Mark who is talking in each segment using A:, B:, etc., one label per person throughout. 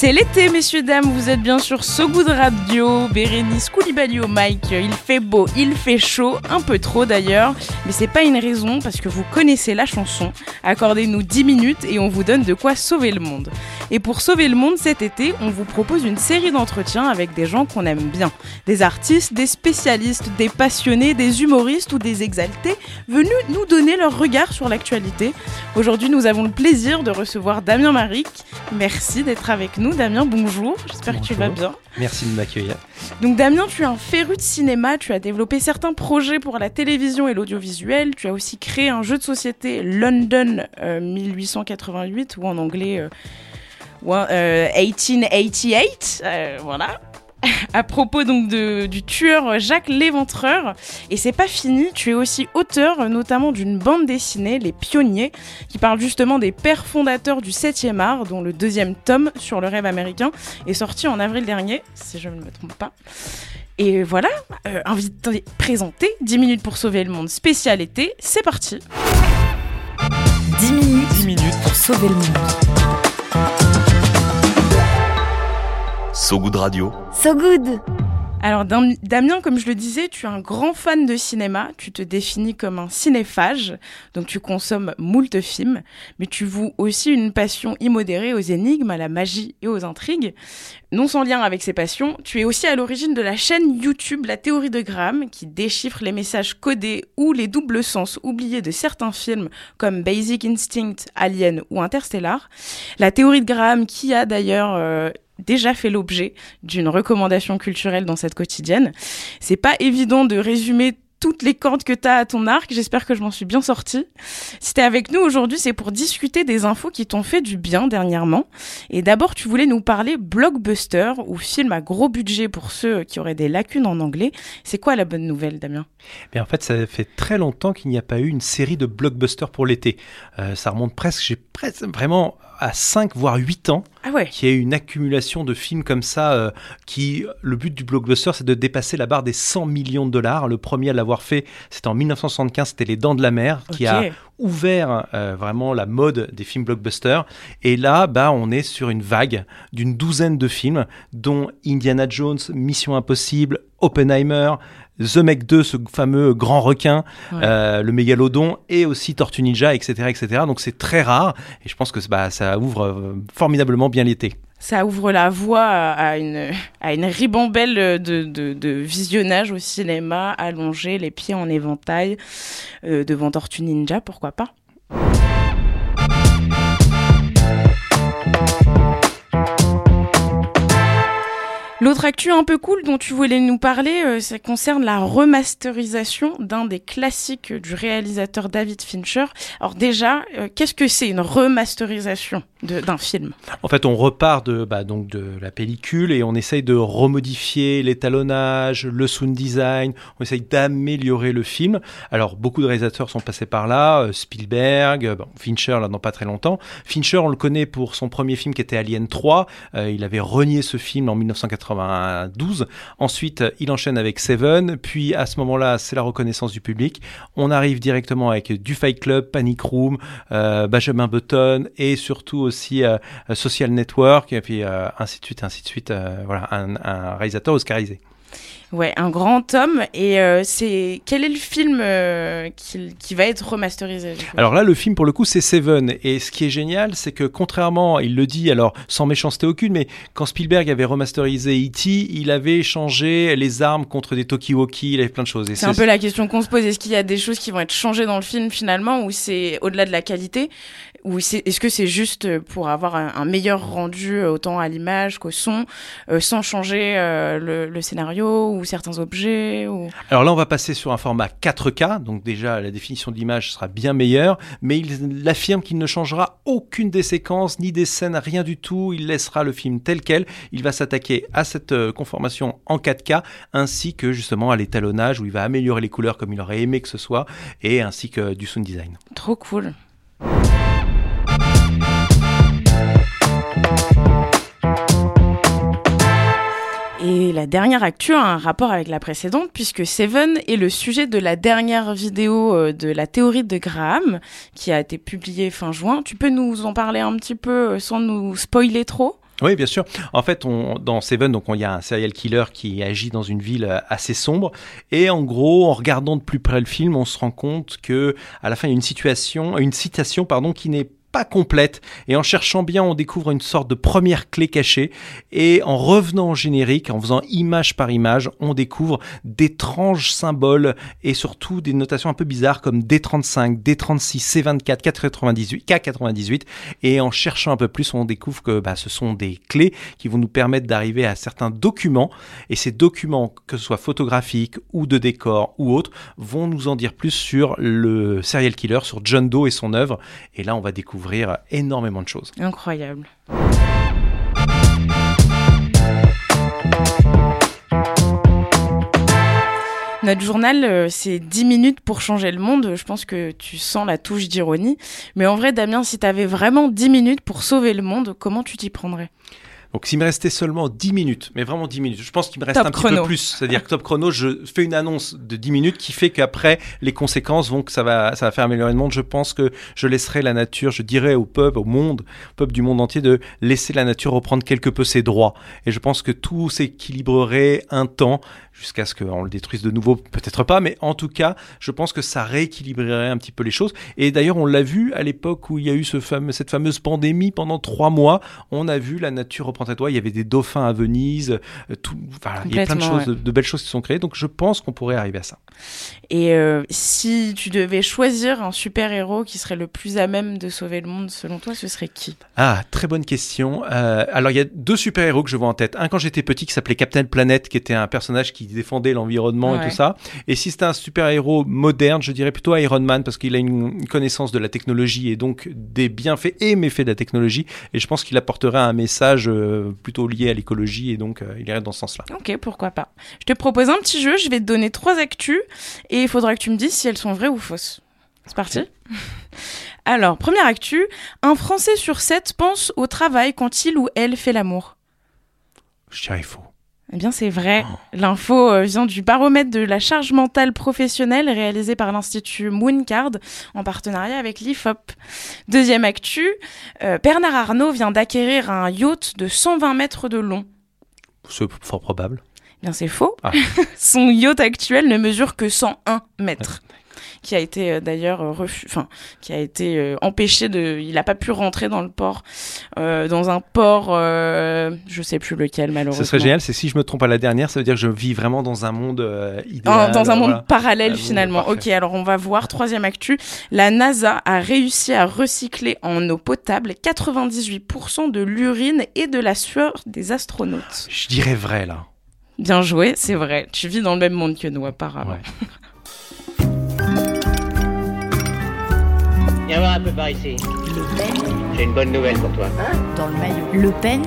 A: C'est l'été, messieurs, dames, vous êtes bien sur So Good Radio, Bérénice Koulibaly au Mike, il fait beau, il fait chaud, un peu trop d'ailleurs, mais c'est pas une raison parce que vous connaissez la chanson. Accordez-nous 10 minutes et on vous donne de quoi sauver le monde. Et pour sauver le monde cet été, on vous propose une série d'entretiens avec des gens qu'on aime bien. Des artistes, des spécialistes, des passionnés, des humoristes ou des exaltés venus nous donner leur regard sur l'actualité. Aujourd'hui, nous avons le plaisir de recevoir Damien Maric. Merci d'être avec nous. Damien, bonjour. J'espère que tu vas bien.
B: Merci de m'accueillir.
A: Donc Damien, tu es un féru de cinéma, tu as développé certains projets pour la télévision et l'audiovisuel, tu as aussi créé un jeu de société London 1888 euh, ou en anglais euh, 1888, euh, voilà. à propos donc du tueur Jacques Léventreur. Et c'est pas fini, tu es aussi auteur notamment d'une bande dessinée, Les Pionniers, qui parle justement des pères fondateurs du 7e art, dont le deuxième tome sur le rêve américain est sorti en avril dernier, si je ne me trompe pas. Et voilà, euh, invité, présenté, 10 minutes pour sauver le monde spécial été, c'est parti
C: 10 minutes, 10 minutes pour sauver le monde.
D: So Good Radio.
C: So Good
A: alors Damien, comme je le disais, tu es un grand fan de cinéma, tu te définis comme un cinéphage, donc tu consommes moult films, mais tu voues aussi une passion immodérée aux énigmes, à la magie et aux intrigues. Non sans lien avec ces passions, tu es aussi à l'origine de la chaîne YouTube La théorie de Graham, qui déchiffre les messages codés ou les doubles sens oubliés de certains films comme Basic Instinct, Alien ou Interstellar. La théorie de Graham qui a d'ailleurs... Euh, déjà fait l'objet d'une recommandation culturelle dans cette quotidienne. C'est pas évident de résumer toutes les cordes que tu as à ton arc. J'espère que je m'en suis bien sortie. Si tu es avec nous aujourd'hui, c'est pour discuter des infos qui t'ont fait du bien dernièrement. Et d'abord, tu voulais nous parler blockbuster ou film à gros budget pour ceux qui auraient des lacunes en anglais. C'est quoi la bonne nouvelle, Damien?
B: Mais En fait, ça fait très longtemps qu'il n'y a pas eu une série de blockbusters pour l'été. Euh, ça remonte presque, j'ai presque vraiment à 5 voire 8 ans
A: ah ouais.
B: qu'il y ait une accumulation de films comme ça euh, qui le but du blockbuster c'est de dépasser la barre des 100 millions de dollars. Le premier à l'avoir fait, c'était en 1975, c'était Les Dents de la Mer qui a ouvert euh, vraiment la mode des films blockbusters et là bah on est sur une vague d'une douzaine de films dont Indiana Jones, Mission Impossible, Oppenheimer, The Meg 2, ce fameux grand requin, euh, le mégalodon, et aussi Tortue Ninja, etc. etc. Donc c'est très rare, et je pense que bah, ça ouvre euh, formidablement bien l'été.
A: Ça ouvre la voie à une, à une ribambelle de, de, de visionnage au cinéma, allongé, les pieds en éventail, euh, devant Tortue Ninja, pourquoi pas L'autre actu un peu cool dont tu voulais nous parler, euh, ça concerne la remasterisation d'un des classiques du réalisateur David Fincher. Alors déjà, euh, qu'est-ce que c'est une remasterisation d'un film?
B: En fait, on repart de, bah, donc de la pellicule et on essaye de remodifier l'étalonnage, le sound design, on essaye d'améliorer le film. Alors, beaucoup de réalisateurs sont passés par là, euh, Spielberg, Fincher, là, dans pas très longtemps. Fincher, on le connaît pour son premier film qui était Alien 3. il avait renié ce film en 1980 12 Ensuite, il enchaîne avec Seven. Puis à ce moment-là, c'est la reconnaissance du public. On arrive directement avec du Club, Panic Room, euh, Benjamin Button et surtout aussi euh, Social Network et puis euh, ainsi de suite, un réalisateur oscarisé.
A: Ouais, un grand homme. Et euh, c'est quel est le film euh, qui, qui, va être remasterisé
B: Alors là, le film pour le coup, c'est Seven. Et ce qui est génial, c'est que contrairement, il le dit, alors sans méchanceté aucune, mais quand Spielberg avait remasterisé E.T., il avait changé les armes contre des Tokiwoki, il avait plein de choses.
A: C'est un peu la question qu'on se pose. Est-ce qu'il y a des choses qui vont être changées dans le film finalement, ou c'est au-delà de la qualité? Ou est-ce que c'est juste pour avoir un, meilleur rendu autant à l'image qu'au son, euh, sans changer le, le, scénario ou certains objets ou...
B: Alors là, on va passer sur un format 4K, donc déjà la définition de l'image sera bien meilleure, mais il affirme qu'il ne changera aucune des séquences, ni des scènes, rien du tout. Il laissera le film tel quel. Il va s'attaquer à cette euh, conformation en 4K, ainsi que justement à l'étalonnage, où il va améliorer les couleurs comme il aurait aimé que ce soit, et ainsi que du sound design.
A: Trop cool. Et la dernière actu a un rapport avec la précédente puisque Seven est le sujet de la dernière vidéo euh, de la théorie de Graham qui a été publiée fin juin. Tu peux nous en parler un petit peu euh, sans nous spoiler trop?
B: Oui, bien sûr. En fait, dans Seven, donc il y a un serial killer qui agit dans une ville euh, assez sombre, et en gros, en regardant de plus près le film, on se rend compte que à la fin, il y a une situation, une citation, pardon, qui n'est pas complète. Et en cherchant bien on découvre une sorte de première clé cachée. Et en revenant au générique en faisant image par image on découvre d'étranges symboles et surtout des notations un peu bizarres comme D35, D36, C24, 498, K98 et en cherchant un peu plus on découvre que bah, ce sont des clés qui vont nous permettre d'arriver à certains documents. Et ces documents que ce soit photographiques ou de décor ou autres vont nous en dire plus sur le serial killer, sur John Doe et son œuvre. Et là on va découvrir énormément de choses.
A: Incroyable. Notre journal, euh, c'est 10 minutes pour changer le monde. Je pense que tu sens la touche d'ironie. Mais en vrai, Damien, si tu avais vraiment 10 minutes pour sauver le monde, comment tu t'y prendrais?
B: Donc s'il me restait seulement 10 minutes, mais vraiment 10 minutes, je pense qu'il me reste un petit peu plus. C'est-à-dire que top chrono, je fais une annonce de 10 minutes qui fait qu'après, les conséquences vont que ça va, ça va faire améliorer le monde. Je pense que je laisserai la nature, je dirais au peuple, au monde, au peuple du monde entier de laisser la nature reprendre quelque peu ses droits. Et je pense que tout s'équilibrerait un temps jusqu'à ce qu'on le détruise de nouveau, peut-être pas, mais en tout cas, je pense que ça rééquilibrerait un petit peu les choses. Et d'ailleurs, on l'a vu à l'époque où il y a eu ce fameux, cette fameuse pandémie pendant trois mois, on a vu la nature reprendre à toi. Il y avait des dauphins à Venise, euh, tout, voilà, il y a plein de choses, de, belles choses qui sont créées. Donc, je pense qu'on pourrait arriver à ça.
A: Et euh, si tu devais choisir un super héros qui serait le plus à même de sauver le monde, selon toi, ce serait qui?
B: Ah, très bonne question. Euh, alors, il y a deux super héros que je vois en tête. Un quand j'étais petit qui s'appelait Captain Planet, qui était un personnage qui défendait l'environnement et tout ça. Et si c'était un super-héros moderne, je dirais plutôt Iron Man parce qu'il a une connaissance de la technologie et donc des bienfaits et méfaits de la technologie. Et je pense qu'il apporterait un message euh, plutôt lié à l'écologie et donc euh, il irait dans ce sens-là.
A: Ok, pourquoi pas. Je te propose un petit jeu, je vais te donner trois actus et il faudra que tu me dises si elles sont vraies ou fausses. C'est parti Alors, première actu, un Français sur sept pense au travail quand il ou elle fait l'amour.
B: Je dirais faux.
A: Eh bien, c'est vrai. Oh. L'info euh, vient du baromètre de la charge mentale professionnelle réalisé par l'Institut Mooncard en partenariat avec l'IFOP. Deuxième actu, euh, Bernard Arnault vient d'acquérir un yacht de 120 mètres de long.
B: C'est fort probable.
A: Eh bien, c'est faux. Ah. Son yacht actuel ne mesure que 101 mètres qui a été euh, d'ailleurs euh, enfin qui a été euh, empêché de, il n'a pas pu rentrer dans le port, dans un port, je sais plus lequel malheureusement.
B: Ce serait génial, c'est si je me trompe à la dernière, ça veut dire que je vis vraiment dans un monde idéal,
A: dans un monde parallèle finalement. ok, alors on va voir troisième actu. La NASA a réussi à recycler en eau potable 98% de l'urine et de la sueur des astronautes.
B: Je dirais vrai là.
A: Bien joué, c'est vrai. Tu vis dans le même monde que nous apparemment.
E: Viens voir un peu par ici. Le peigne J'ai une bonne nouvelle pour toi.
C: Hein dans le maillot. Le peigne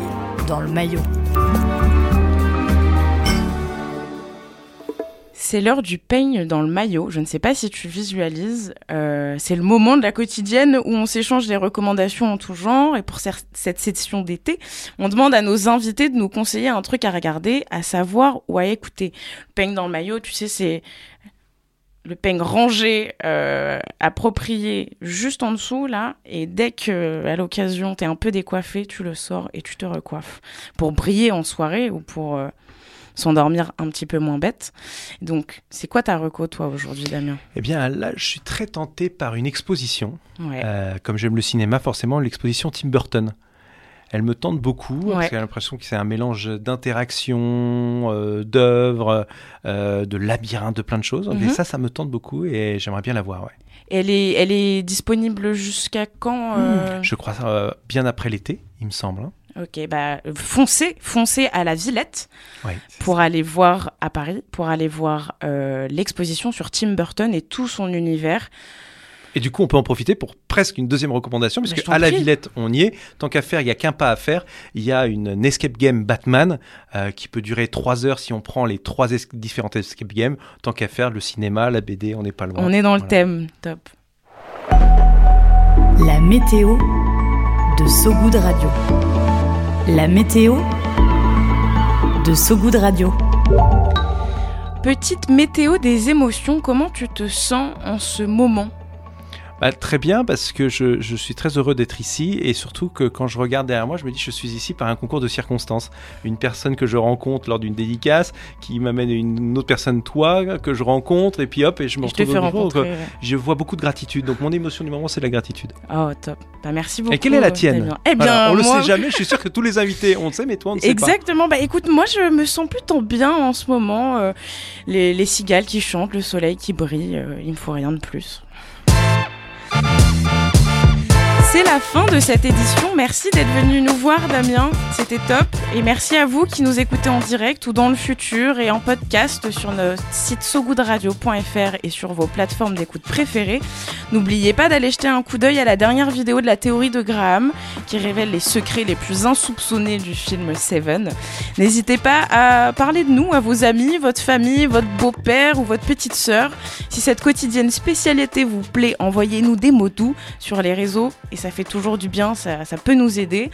C: dans le maillot.
A: C'est l'heure du peigne dans le maillot. Je ne sais pas si tu visualises. Euh, c'est le moment de la quotidienne où on s'échange des recommandations en tout genre. Et pour cette session d'été, on demande à nos invités de nous conseiller un truc à regarder, à savoir ou à écouter. Le peigne dans le maillot, tu sais, c'est le peigne rangé, euh, approprié juste en dessous là, et dès que à l'occasion t'es un peu décoiffé, tu le sors et tu te recoiffes pour briller en soirée ou pour euh, s'endormir un petit peu moins bête. Donc, c'est quoi ta reco toi aujourd'hui, Damien?
B: Eh bien là, je suis très tenté par une exposition. Euh, comme j'aime le cinéma, forcément, l'exposition Tim Burton elle me tente beaucoup. Parce j'ai l'impression que c'est un mélange d'interaction, euh, d'œuvres, euh, de labyrinthe, de plein de choses. Et mhm. ça, ça me tente beaucoup et j'aimerais bien la voir. Ouais.
A: Elle est, elle est disponible jusqu'à quand euh
B: Je crois bien après l'été, il me semble. Hein.
A: Ok, bah foncez, foncez à la Villette
B: Ouais,
A: pour aller voir à Paris, pour aller voir l'exposition sur Tim Burton et tout son univers.
B: Et du coup, on peut en profiter pour presque une deuxième recommandation, puisque à la. Villette, on y est. Tant qu'à faire, il n'y a qu'un pas à faire. Il y a une, escape game Batman euh, qui peut durer trois heures si on prend les trois es- différentes escape games. Tant qu'à faire, le cinéma, la BD, on n'est pas loin.
A: On est dans le thème, top.
C: La météo de Sogoud Radio. La météo de Sogoud Radio.
A: Petite météo des émotions, comment tu te sens en ce moment?
B: Bah, très bien, parce que je, je suis très heureux d'être ici et surtout que quand je regarde derrière moi, je me dis je suis ici par un concours de circonstances. Une personne que je rencontre lors d'une dédicace qui m'amène une autre personne, toi, que je rencontre et puis hop, et je me
A: Je te
B: retrouve
A: fais
B: au
A: rencontrer.
B: euh, Je vois beaucoup de gratitude. Donc mon émotion du moment, c'est la gratitude.
A: Oh, top. Bah, merci beaucoup.
B: Et quelle est la tienne.
A: Eh bien,
B: Voilà, On le
A: moi-
B: sait jamais. Je suis sûr que tous les invités, on le sait, mais toi, on ne sait pas.
A: Exactement. Bah écoute, moi je me sens plutôt bien en ce moment. euh, les, les cigales qui chantent, le soleil qui brille, euh, il me faut rien de plus. C'est la fin de cette édition. Merci d'être venu nous voir, Damien. C'était top. Et merci à vous qui nous écoutez en direct ou dans le futur et en podcast sur notre site sogoodradio.fr et sur vos plateformes d'écoute préférées. N'oubliez pas d'aller jeter un coup d'œil à la dernière vidéo de la théorie de Graham qui révèle les secrets les plus insoupçonnés du film Seven. N'hésitez pas à parler de nous à vos amis, votre famille, votre beau-père ou votre petite sœur. Si cette quotidienne spécialité vous plaît, envoyez-nous des mots doux sur les réseaux ça fait toujours du bien, ça, ça peut nous aider.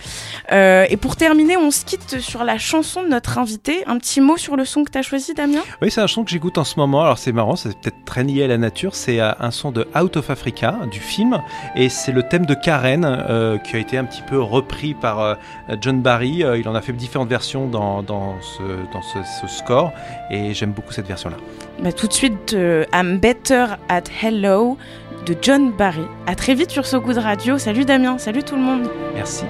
A: Euh, et pour terminer, on se quitte sur la chanson de notre invité. Un petit mot sur le son que tu as choisi, Damien?
B: Oui, c'est un son que j'écoute en ce moment. Alors c'est marrant, c'est peut-être très lié à la nature. C'est euh, un son de Out of Africa du film et c'est le thème de Karen euh, qui a été un petit peu repris par euh, John Barry. Il en a fait différentes versions dans, dans, ce, dans ce, ce score et j'aime beaucoup cette version-là.
A: Bah, tout de suite, I'm Better at Hello de John Barry. À très vite sur So Good Radio. Salut Damien, salut tout le monde.
B: Merci.